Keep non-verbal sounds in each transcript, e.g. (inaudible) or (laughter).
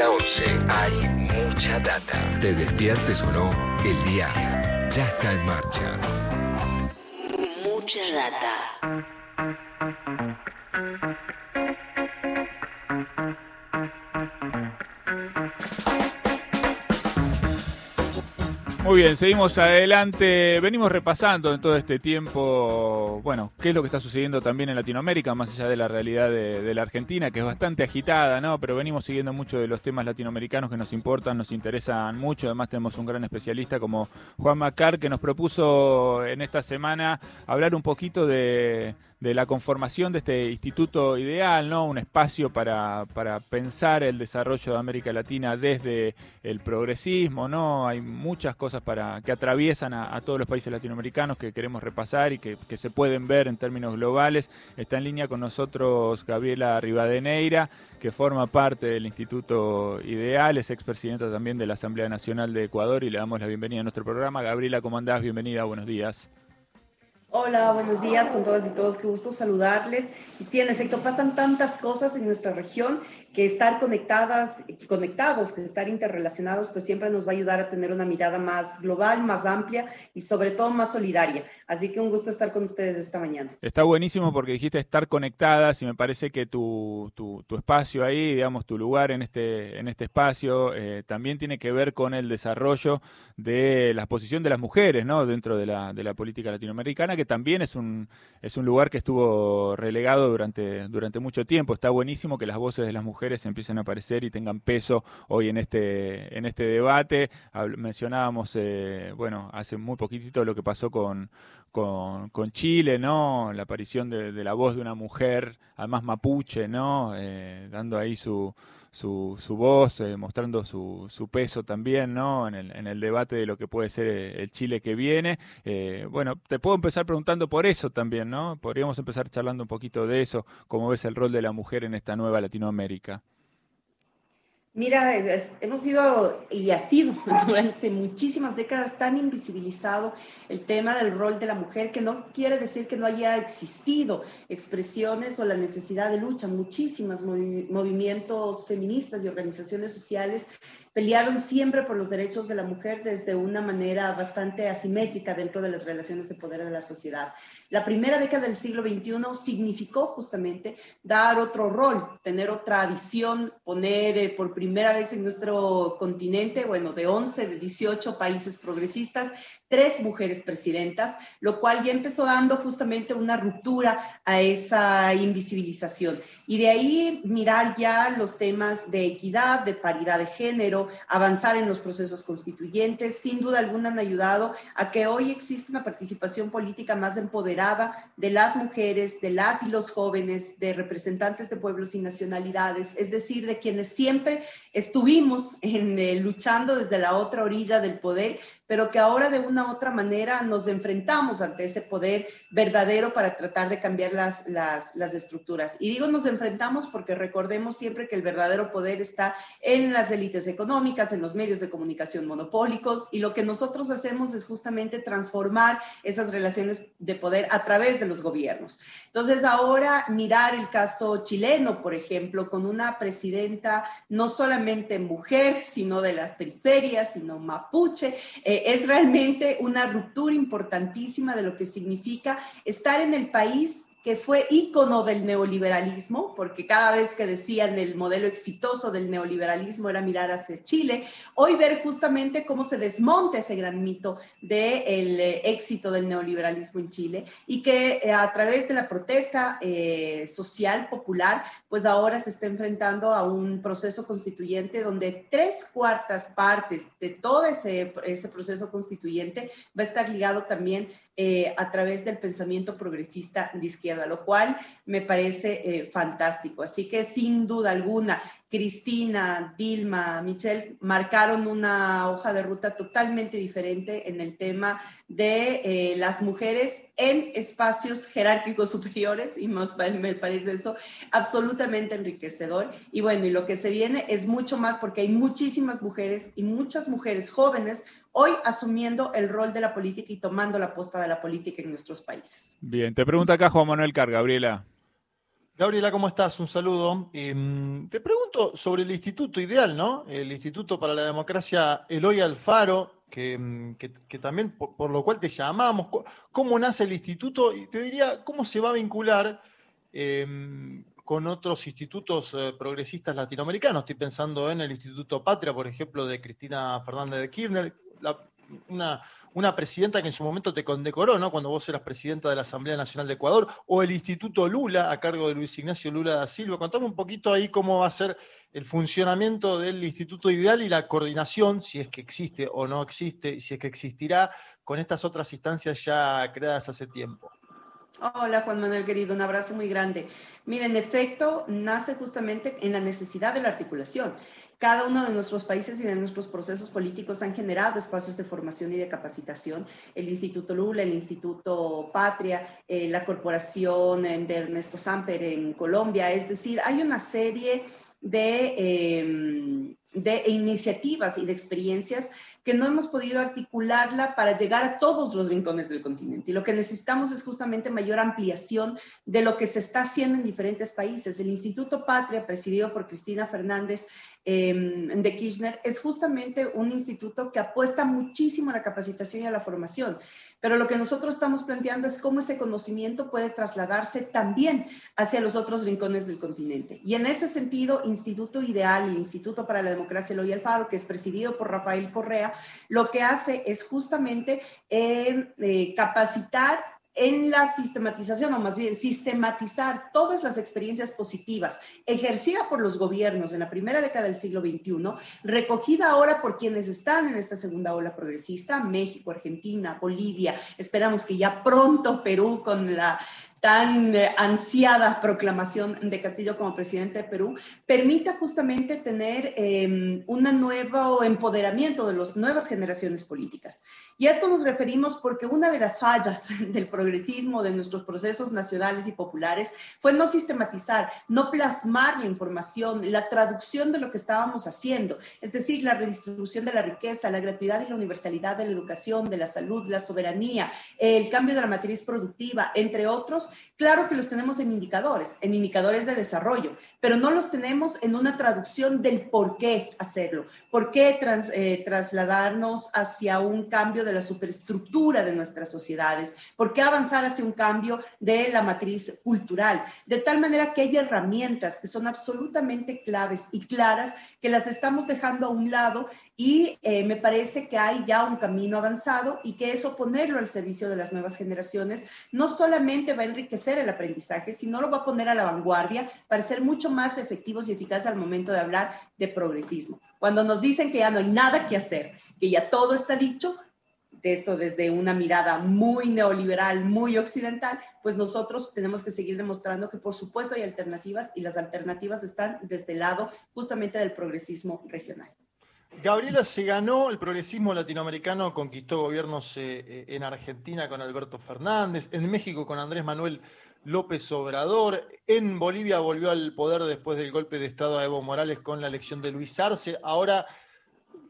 9 a 11 hay mucha data. Te despiertes o no, el día ya está en marcha. Mucha data. Muy bien, seguimos adelante. Venimos repasando en todo este tiempo, bueno, qué es lo que está sucediendo también en Latinoamérica, más allá de la realidad de, la Argentina, que es bastante agitada, ¿no? Pero venimos siguiendo mucho de los temas latinoamericanos que nos importan, nos interesan mucho. Además, tenemos un gran especialista como Juan Macar, que nos propuso en esta semana hablar un poquito de la conformación de este instituto ideal, ¿no? Un espacio para, pensar el desarrollo de América Latina desde el progresismo, ¿no? Hay muchas cosas para, que atraviesan a, todos los países latinoamericanos que queremos repasar y que, se pueden ver en términos globales. Está en línea con nosotros Gabriela Rivadeneira, que forma parte del Instituto Ideal, es expresidenta también de la Asamblea Nacional de Ecuador y le damos la bienvenida a nuestro programa. Gabriela, ¿cómo andás? Bienvenida, buenos días. Hola, buenos días con todas y todos, qué gusto saludarles. Y sí, en efecto, pasan tantas cosas en nuestra región que estar conectadas, conectados, que estar interrelacionados, pues siempre nos va a ayudar a tener una mirada más global, más amplia y sobre todo más solidaria. Así que un gusto estar con ustedes esta mañana. Está buenísimo porque dijiste estar conectadas y me parece que tu, tu, espacio ahí, digamos, tu lugar en este, en este espacio, eh, también tiene que ver con el desarrollo de la posición de las mujeres, ¿no? Dentro de la, de la política latinoamericana que también es un, es un lugar que estuvo relegado durante, durante mucho tiempo. Está buenísimo que las voces de las mujeres empiecen a aparecer y tengan peso hoy en este, en este debate. mencionábamos, eh, bueno, hace muy poquitito lo que pasó con, con, Chile, ¿no? La aparición de, la voz de una mujer, además mapuche, ¿no? Eh, dando ahí su su, su voz, eh, mostrando su, su, peso también ¿no? en, el, en el debate de lo que puede ser eh, el Chile que viene. Eh, bueno, te puedo empezar preguntando por eso también, ¿no? Podríamos empezar charlando un poquito de eso, cómo ves el rol de la mujer en esta nueva Latinoamérica. Mira, hemos sido y ha sido (laughs) durante muchísimas décadas tan invisibilizado el tema del rol de la mujer que no quiere decir que no haya existido expresiones o la necesidad de lucha. Muchísimos movimientos feministas y organizaciones sociales pelearon siempre por los derechos de la mujer desde una manera bastante asimétrica dentro de las relaciones de poder de la sociedad. La primera década del siglo XXI significó justamente dar otro rol, tener otra visión, poner eh, por primera vez en nuestro continente, bueno, de 11, de 18 países progresistas, tres mujeres presidentas, lo cual ya empezó dando justamente una ruptura a esa invisibilización. Y de ahí mirar ya los temas de equidad, de paridad de género, avanzar en los procesos constituyentes, sin duda alguna han ayudado a que hoy exista una participación política más empoderada de las mujeres, de las y los jóvenes, de representantes de pueblos y nacionalidades, es decir, de quienes siempre estuvimos en, eh, luchando desde la otra orilla del poder, pero que ahora de una u otra manera nos enfrentamos ante ese poder verdadero para tratar de cambiar las, las, las, estructuras. Y digo nos enfrentamos porque recordemos siempre que el verdadero poder está en las élites económicas, en los medios de comunicación monopólicos, y lo que nosotros hacemos es justamente transformar esas relaciones de poder a través de los gobiernos. Entonces ahora mirar el caso chileno, por ejemplo, con una presidenta no solamente mujer, sino de las periferias, sino mapuche, eh, es realmente una ruptura importantísima de lo que significa estar en el país que fue ícono del neoliberalismo, porque cada vez que decían el modelo exitoso del neoliberalismo era mirar hacia Chile, hoy ver justamente cómo se desmonta ese gran mito del eh, éxito del neoliberalismo en Chile y que eh, a través de la protesta eh, social popular, pues ahora se está enfrentando a un proceso constituyente donde tres cuartas partes de todo ese, ese proceso constituyente va a estar ligado también eh, a través del pensamiento progresista de izquierda, lo cual me parece eh, fantástico. Así que sin duda alguna, Cristina, Dilma, Michelle marcaron una hoja de ruta totalmente diferente en el tema de eh, las mujeres en espacios jerárquicos superiores y me parece eso absolutamente enriquecedor. Y bueno, y lo que se viene es mucho más porque hay muchísimas mujeres y muchas mujeres jóvenes hoy asumiendo el rol de la política y tomando la posta de la política en nuestros países. Bien, te pregunta acá Juan Manuel Car, Gabriela. Gabriela, ¿cómo estás? Un saludo. Em, te pregunto sobre el Instituto Ideal, ¿no? El Instituto para la Democracia Eloy Alfaro, que, em, también por, lo cual te llamamos. ¿Cómo nace el instituto? Y te diría, ¿cómo se va a vincular em, con otros institutos eh, progresistas latinoamericanos? Estoy pensando en el Instituto Patria, por ejemplo, de Cristina Fernández de Kirchner, una una presidenta que en su momento te condecoró, ¿no? Cuando vos eras presidenta de la Asamblea Nacional de Ecuador, o el Instituto Lula, a cargo de Luis Ignacio Lula da Silva. Contame un poquito ahí cómo va a ser el funcionamiento del Instituto Ideal y la coordinación, si es que existe o no existe, y si es que existirá, con estas otras instancias ya creadas hace tiempo. Hola Juan Manuel querido, un abrazo muy grande. Mira, en efecto, nace justamente en la necesidad de la articulación. Cada uno de nuestros países y de nuestros procesos políticos han generado espacios de formación y de capacitación. El Instituto Lula, el Instituto Patria, eh, la Corporación de Ernesto Samper en Colombia. Es decir, hay una serie de, em, de iniciativas y de experiencias que no hemos podido articularla para llegar a todos los rincones del continente. Y lo que necesitamos es justamente mayor ampliación de lo que se está haciendo en diferentes países. El Instituto Patria, presidido por Cristina Fernández em, de Kirchner, es justamente un instituto que apuesta muchísimo a la capacitación y a la formación. Pero lo que nosotros estamos planteando es cómo ese conocimiento puede trasladarse también hacia los otros rincones del continente. Y en ese sentido, Instituto Ideal, el Instituto para la Democracia Eloy Alfaro, que es presidido por Rafael Correa, lo que hace es justamente eh, eh, capacitar en la sistematización, o más bien sistematizar todas las experiencias positivas ejercidas por los gobiernos en la primera década del siglo XXI, recogida ahora por quienes están en esta segunda ola progresista, México, Argentina, Bolivia, esperamos que ya pronto Perú con la tan eh, ansiada proclamación de Castillo como presidente de Perú, permita justamente tener em, un nuevo empoderamiento de las nuevas generaciones políticas. Y a esto nos referimos porque una de las fallas (laughs) del progresismo, de nuestros procesos nacionales y populares, fue no sistematizar, no plasmar la información, la traducción de lo que estábamos haciendo, es decir, la redistribución de la riqueza, la gratuidad y la universalidad de la educación, de la salud, la soberanía, el cambio de la matriz productiva, entre otros, Claro que los tenemos en indicadores, en indicadores de desarrollo, pero no los tenemos en una traducción del por qué hacerlo, por qué eh, trasladarnos hacia un cambio de la superestructura de nuestras sociedades, por qué avanzar hacia un cambio de la matriz cultural, de tal manera que hay herramientas que son absolutamente claves y claras que las estamos dejando a un lado y eh, me parece que hay ya un camino avanzado y que eso ponerlo al servicio de las nuevas generaciones no solamente va a enriquecer el aprendizaje, sino lo va a poner a la vanguardia para ser mucho más efectivos y eficaces al momento de hablar de progresismo. Cuando nos dicen que ya no hay nada que hacer, que ya todo está dicho, de esto desde una mirada muy neoliberal, muy occidental, pues nosotros tenemos que seguir demostrando que por supuesto hay alternativas y las alternativas están desde el lado justamente del progresismo regional. Gabriela se ganó, el progresismo latinoamericano conquistó gobiernos eh, eh, en Argentina con Alberto Fernández, en México con Andrés Manuel López Obrador, en Bolivia volvió al poder después del golpe de Estado a Evo Morales con la elección de Luis Arce, ahora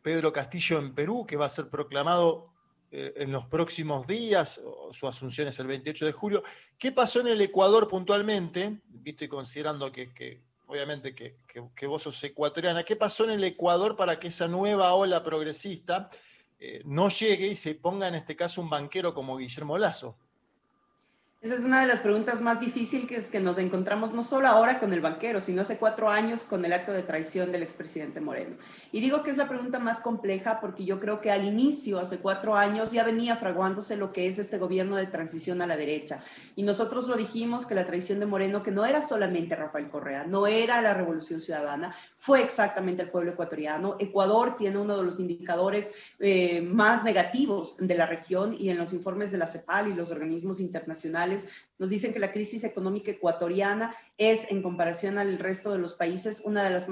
Pedro Castillo en Perú, que va a ser proclamado eh, en los próximos días, su asunción es el 28 de julio. ¿Qué pasó en el Ecuador puntualmente? Visto y considerando que obviamente que, vos sos ecuatoriana, ¿qué pasó en el Ecuador para que esa nueva ola progresista eh, no llegue y se ponga en este caso un banquero como Guillermo Lazo? Esa es una de las preguntas más difíciles que nos encontramos no solo ahora con el banquero, sino hace cuatro años con el acto de traición del expresidente Moreno. Y digo que es la pregunta más compleja porque yo creo que al inicio, hace cuatro años, ya venía fraguándose lo que es este gobierno de transición a la derecha. Y nosotros lo dijimos que la traición de Moreno, que no era solamente Rafael Correa, no era la revolución ciudadana, fue exactamente el pueblo ecuatoriano. Ecuador tiene uno de los indicadores eh, más negativos de la región y en los informes de la CEPAL y los organismos internacionales nos dicen que la crisis económica ecuatoriana es, en comparación al resto de los países, una de las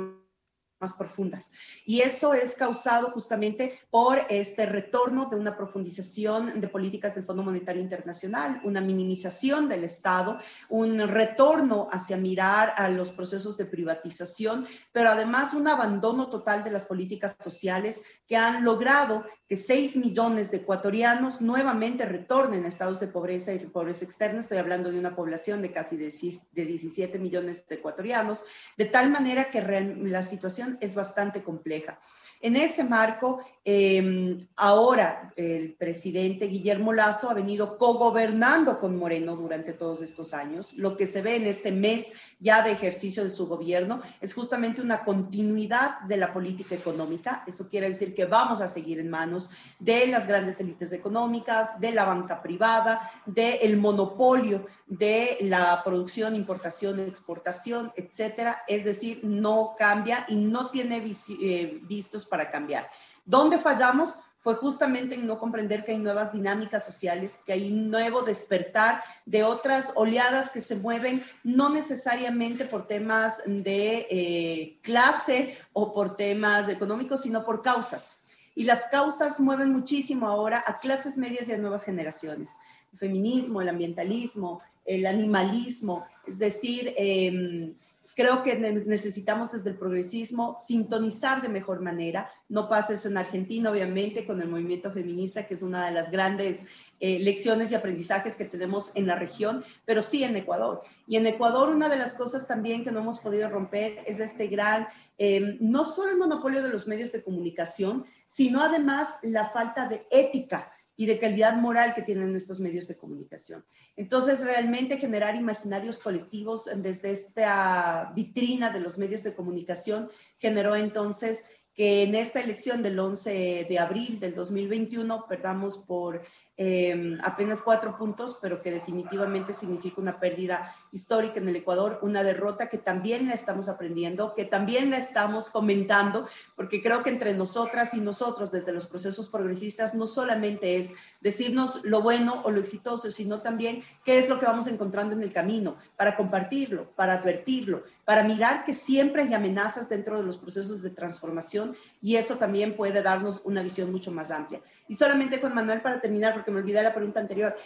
más profundas. Y eso es causado justamente por este retorno de una profundización de políticas del Fondo Monetario Internacional, una minimización del Estado, un retorno hacia mirar a los procesos de privatización, pero además un abandono total de las políticas sociales que han logrado que 6 millones de ecuatorianos nuevamente retornen a estados de pobreza y pobreza externa. Estoy hablando de una población de casi de 17 millones de ecuatorianos, de tal manera que la situación es bastante compleja. En ese marco, em, ahora el presidente Guillermo Lazo ha venido cogobernando con Moreno durante todos estos años. Lo que se ve en este mes ya de ejercicio de su gobierno es justamente una continuidad de la política económica. Eso quiere decir que vamos a seguir en manos de las grandes élites económicas, de la banca privada, del monopolio de la producción, importación, exportación, etcétera. Es decir, no cambia y no tiene eh, vistos para cambiar. ¿Dónde fallamos? Fue justamente en no comprender que hay nuevas dinámicas sociales, que hay un nuevo despertar de otras oleadas que se mueven no necesariamente por temas de eh, clase o por temas económicos, sino por causas. Y las causas mueven muchísimo ahora a clases medias y a nuevas generaciones. El feminismo, el ambientalismo, el animalismo, es decir, eh, Creo que necesitamos desde el progresismo sintonizar de mejor manera. No pasa eso en Argentina, obviamente, con el movimiento feminista, que es una de las grandes eh, lecciones y aprendizajes que tenemos en la región, pero sí en Ecuador. Y en Ecuador una de las cosas también que no hemos podido romper es este gran, em, no solo el monopolio de los medios de comunicación, sino además la falta de ética y de calidad moral que tienen estos medios de comunicación. Entonces, realmente generar imaginarios colectivos desde esta vitrina de los medios de comunicación generó entonces que en esta elección del 11 de abril del 2021 perdamos por Em, apenas cuatro puntos, pero que definitivamente significa una pérdida histórica en el Ecuador, una derrota que también la estamos aprendiendo, que también la estamos comentando, porque creo que entre nosotras y nosotros, desde los procesos progresistas, no solamente es decirnos lo bueno o lo exitoso, sino también qué es lo que vamos encontrando en el camino, para compartirlo, para advertirlo, para mirar que siempre hay amenazas dentro de los procesos de transformación y eso también puede darnos una visión mucho más amplia. Y solamente con Manuel para terminar, porque me olvidé la pregunta anterior.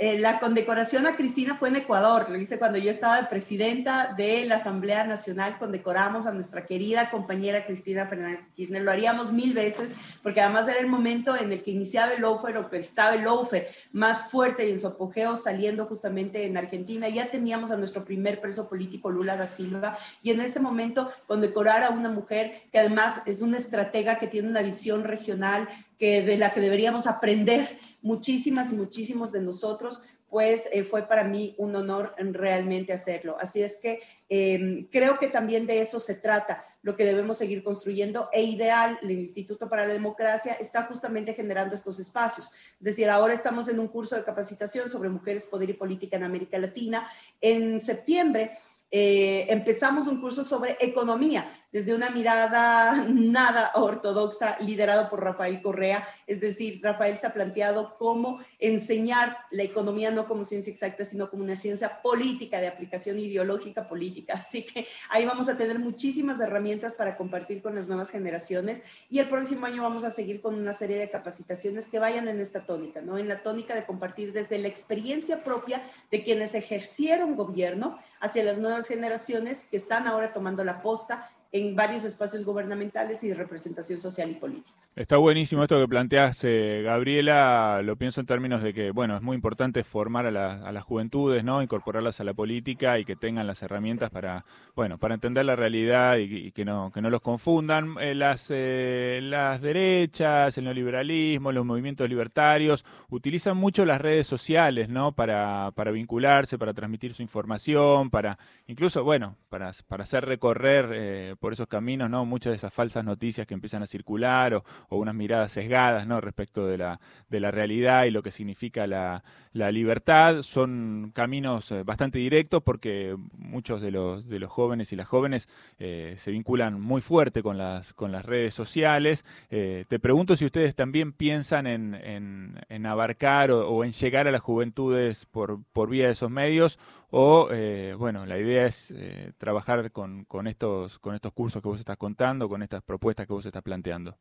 Eh, la condecoración a Cristina fue en Ecuador, lo hice cuando yo estaba de presidenta de la Asamblea Nacional, condecoramos a nuestra querida compañera Cristina Fernández Kirchner, lo haríamos mil veces, porque además era el momento en el que iniciaba el lawfare o que estaba el lawfare más fuerte y en su apogeo saliendo justamente en Argentina, ya teníamos a nuestro primer preso político Lula da Silva, y en ese momento condecorar a una mujer que además es una estratega que tiene una visión regional, que de la que deberíamos aprender muchísimas y muchísimos de nosotros, pues eh, fue para mí un honor realmente hacerlo. Así es que em, creo que también de eso se trata, lo que debemos seguir construyendo e ideal, el Instituto para la Democracia está justamente generando estos espacios. Es decir, ahora estamos en un curso de capacitación sobre mujeres, poder y política en América Latina. En septiembre eh, empezamos un curso sobre economía desde una mirada nada ortodoxa liderado por Rafael Correa. Es decir, Rafael se ha planteado cómo enseñar la economía no como ciencia exacta, sino como una ciencia política, de aplicación ideológica política. Así que ahí vamos a tener muchísimas herramientas para compartir con las nuevas generaciones y el próximo año vamos a seguir con una serie de capacitaciones que vayan en esta tónica, ¿no? En la tónica de compartir desde la experiencia propia de quienes ejercieron gobierno hacia las nuevas generaciones que están ahora tomando la posta en varios espacios gubernamentales y de representación social y política. Está buenísimo esto que planteas, eh, Gabriela. Lo pienso en términos de que, bueno, es muy importante formar a, las juventudes, ¿no? Incorporarlas a la política y que tengan las herramientas para, bueno, para entender la realidad y, que, no, que no los confundan. Eh, las, eh, las derechas, el neoliberalismo, los movimientos libertarios utilizan mucho las redes sociales, ¿no? Para, para vincularse, para transmitir su información, para incluso, bueno, para, para hacer recorrer por esos caminos, ¿no? Muchas de esas falsas noticias que empiezan a circular o, unas miradas sesgadas, ¿no? Respecto de la, de la realidad y lo que significa la, libertad. Son caminos eh, bastante directos porque muchos de los, de los jóvenes y las jóvenes eh, se vinculan muy fuerte con las, con las redes sociales. Eh, te pregunto si ustedes también piensan en, en, abarcar o, en llegar a las juventudes por, por vía de esos medios o, bueno, la idea es trabajar con, con, estos, con estos cursos que vos estás contando, con estas propuestas que vos estás planteando.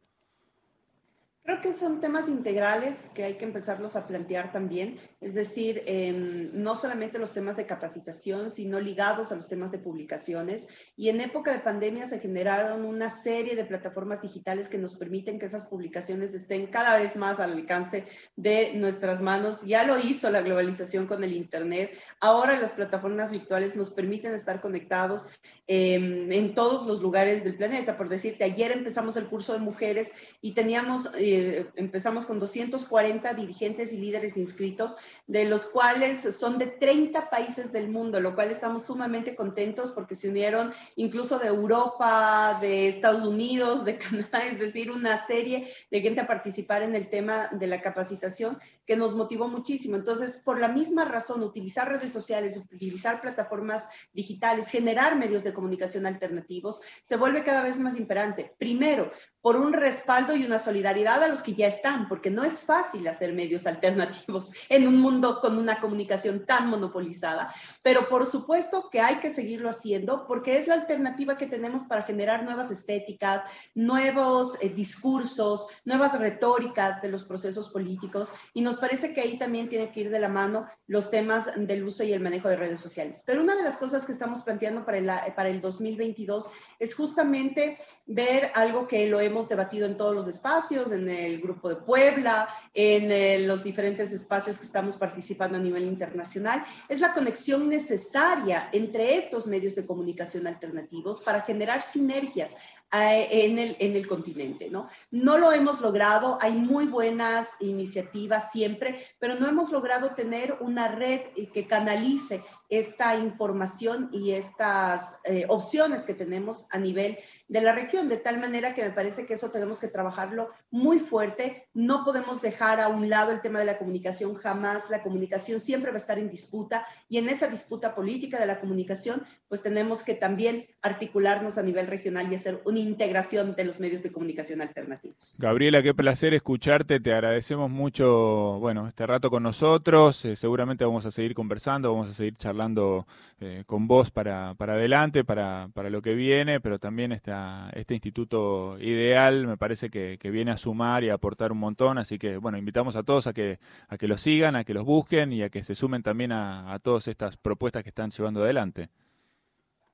Creo que son temas integrales que hay que empezarlos a plantear también, es decir, em, no solamente los temas de capacitación, sino ligados a los temas de publicaciones. Y en época de pandemia se generaron una serie de plataformas digitales que nos permiten que esas publicaciones estén cada vez más al alcance de nuestras manos. Ya lo hizo la globalización con el Internet. Ahora las plataformas virtuales nos permiten estar conectados em, en todos los lugares del planeta. Por decirte, ayer empezamos el curso de mujeres y teníamos... Eh, empezamos con 240 dirigentes y líderes inscritos, de los cuales son de 30 países del mundo, lo cual estamos sumamente contentos porque se unieron incluso de Europa, de Estados Unidos, de (laughs) Canadá, es decir, una serie de gente a participar en el tema de la capacitación que nos motivó muchísimo. Entonces, por la misma razón, utilizar redes sociales, utilizar plataformas digitales, generar medios de comunicación alternativos, se vuelve cada vez más imperante. Primero, por un respaldo y una solidaridad a los que ya están, porque no es fácil hacer medios alternativos en un mundo con una comunicación tan monopolizada, pero por supuesto que hay que seguirlo haciendo porque es la alternativa que tenemos para generar nuevas estéticas, nuevos eh, discursos, nuevas retóricas de los procesos políticos y nos parece que ahí también tiene que ir de la mano los temas del uso y el manejo de redes sociales. Pero una de las cosas que estamos planteando para el, para el 2022 es justamente ver algo que lo hemos debatido en todos los espacios, en el Grupo de Puebla, en eh, los diferentes espacios que estamos participando a nivel internacional, es la conexión necesaria entre estos medios de comunicación alternativos para generar sinergias en el, en el continente, ¿no? No lo hemos logrado, hay muy buenas iniciativas siempre, pero no hemos logrado tener una red que canalice esta información y estas eh, opciones que tenemos a nivel de la región, de tal manera que me parece que eso tenemos que trabajarlo muy fuerte. No podemos dejar a un lado el tema de la comunicación jamás. La comunicación siempre va a estar en disputa y en esa disputa política de la comunicación, pues tenemos que también articularnos a nivel regional y hacer integración de los medios de comunicación alternativos. Gabriela, qué placer escucharte. Te agradecemos mucho, bueno, este rato con nosotros. Eh, seguramente vamos a seguir conversando, vamos a seguir charlando eh, con vos para, para adelante, para, para, lo que viene, pero también esta, este instituto ideal me parece que, viene a sumar y a aportar un montón, así que bueno, invitamos a todos a que, a que los sigan, a que los busquen y a que se sumen también a, a todas estas propuestas que están llevando adelante.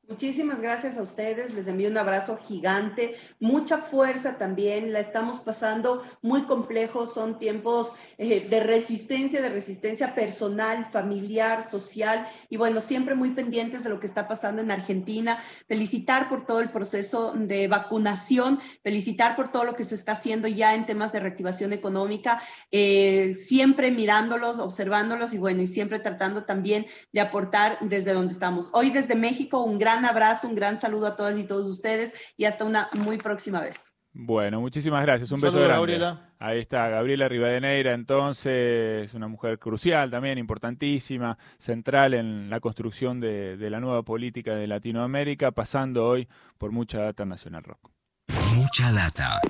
Muchísimas gracias a ustedes, les envío un abrazo gigante, mucha fuerza también, la estamos pasando muy complejo, son tiempos eh, de resistencia, de resistencia personal, familiar, social y bueno, siempre muy pendientes de lo que está pasando en Argentina. Felicitar por todo el proceso de vacunación, felicitar por todo lo que se está haciendo ya en temas de reactivación económica, eh, siempre mirándolos, observándolos y bueno, y siempre tratando también de aportar desde donde estamos. Hoy desde México, un gran gran abrazo, un gran saludo a todas y todos ustedes y hasta una muy próxima vez. Bueno, muchísimas gracias. Un, beso grande. Gabriela. Ahí está, Gabriela Rivadeneira, entonces, una mujer crucial también, importantísima, central en la construcción de, de la nueva política de Latinoamérica, pasando hoy por mucha data nacional rock. Mucha data.